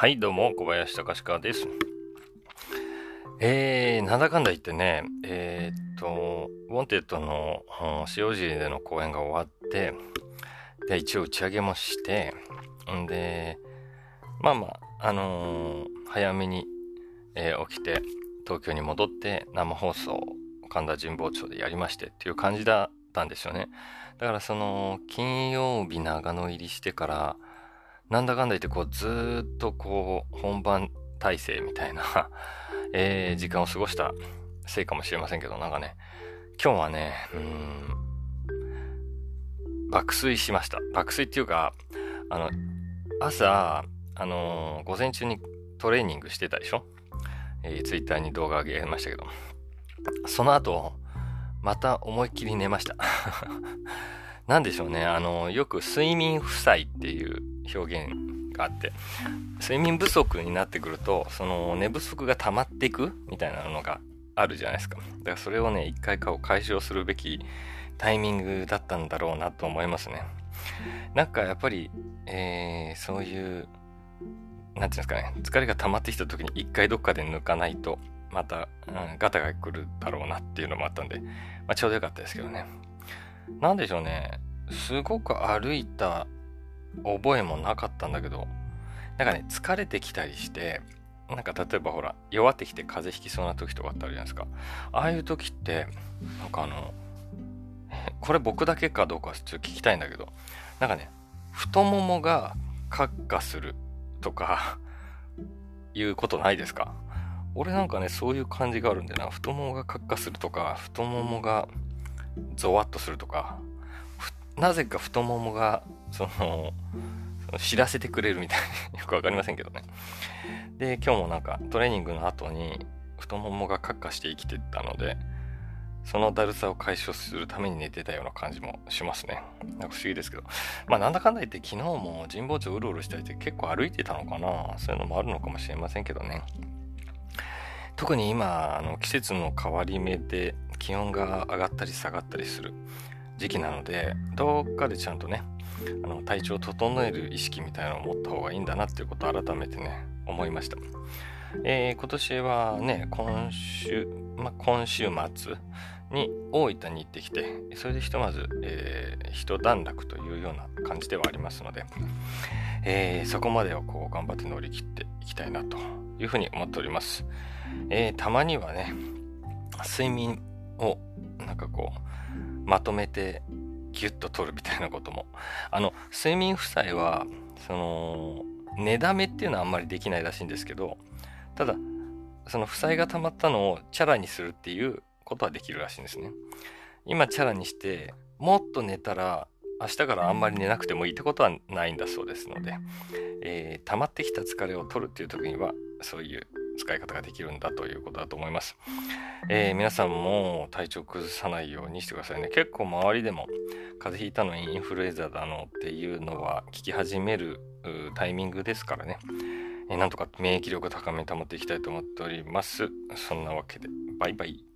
はい、どうも、小林隆史です。えー、なんだかんだ言ってね、えー、っと、ウォンテッドの、塩尻での公演が終わって、で、一応打ち上げもして、んで、まあまあ、あのー早めに、えー起きて、東京に戻って生放送神田神保町でやりましてっていう感じだったんですよね。だからその、金曜日長野入りしてから、なんだかんだ言ってこうずーっとこう本番体制みたいな、えー時間を過ごしたせいかもしれませんけど、なんかね、今日はね、うーん、爆睡しました。爆睡っていうか、あの、朝、あのー午前中にトレーニングしてたでしょ？えー、ツイッターに動画上げましたけど、その後、また思いっきり寝ました。なんでしょうね。あの、よく睡眠負債っていう表現があって、睡眠不足になってくると、その寝不足が溜まっていくみたいなのがあるじゃないですか。だからそれをね、一回かを解消するべきタイミングだったんだろうなと思いますね。なんかやっぱり、えーそういう、なんていうんですかね、疲れが溜まってきた時に一回どっかで抜かないと、また、うん、ガタが来るだろうなっていうのもあったんで、まあ、ちょうどよかったですけどね。なんでしょうね。すごく歩いた覚えもなかったんだけど、なんかね、疲れてきたりして、なんか例えばほら、弱ってきて風邪ひきそうな時とかあったじゃないですか。ああいう時って、なんかあの、これ僕だけかどうかちょっと聞きたいんだけど、なんかね、太ももがカッカするとか、いうことないですか？俺なんかね、そういう感じがあるんだよな。太ももがカッカするとか、太ももがゾワッとするとか、ふなぜか太ももが、その、その知らせてくれるみたいな、よくわかりませんけどね。で、今日もなんかトレーニングの後に太ももがカッカして生きてたので、そのだるさを解消するために寝てたような感じもしますね。なんか不思議ですけど。まあなんだかんだ言って昨日も神保町うろうろしたりして結構歩いてたのかなそういうのもあるのかもしれませんけどね。特に今、あの季節の変わり目で気温が上がったり下がったりする時期なので、どっかでちゃんとね、あの体調を整える意識みたいなのを持った方がいいんだなっていうことを改めてね、思いました。えー今年はね、今週、まあ、今週末に大分に行ってきて、それでひとまず、えー一段落というような感じではありますので、えーそこまでをこう頑張って乗り切っていきたいなというふうに思っております。えーたまにはね、睡眠をなんかこう、まとめてギュッと取るみたいなことも。あの、睡眠負債は、その、寝だめっていうのはあんまりできないらしいんですけど、ただ、その負債が溜まったのをチャラにするっていうことはできるらしいんですね。今チャラにして、もっと寝たら、明日からあんまり寝なくてもいいってことはないんだそうですので、えー溜まってきた疲れを取るっていう時には、そういう使い方ができるんだということだと思います。えー皆さんも体調崩さないようにしてくださいね。結構周りでも風邪ひいたのにインフルエンザだのっていうのは聞き始めるタイミングですからね。えーなんとか免疫力高めに保っていきたいと思っております。そんなわけで、バイバイ。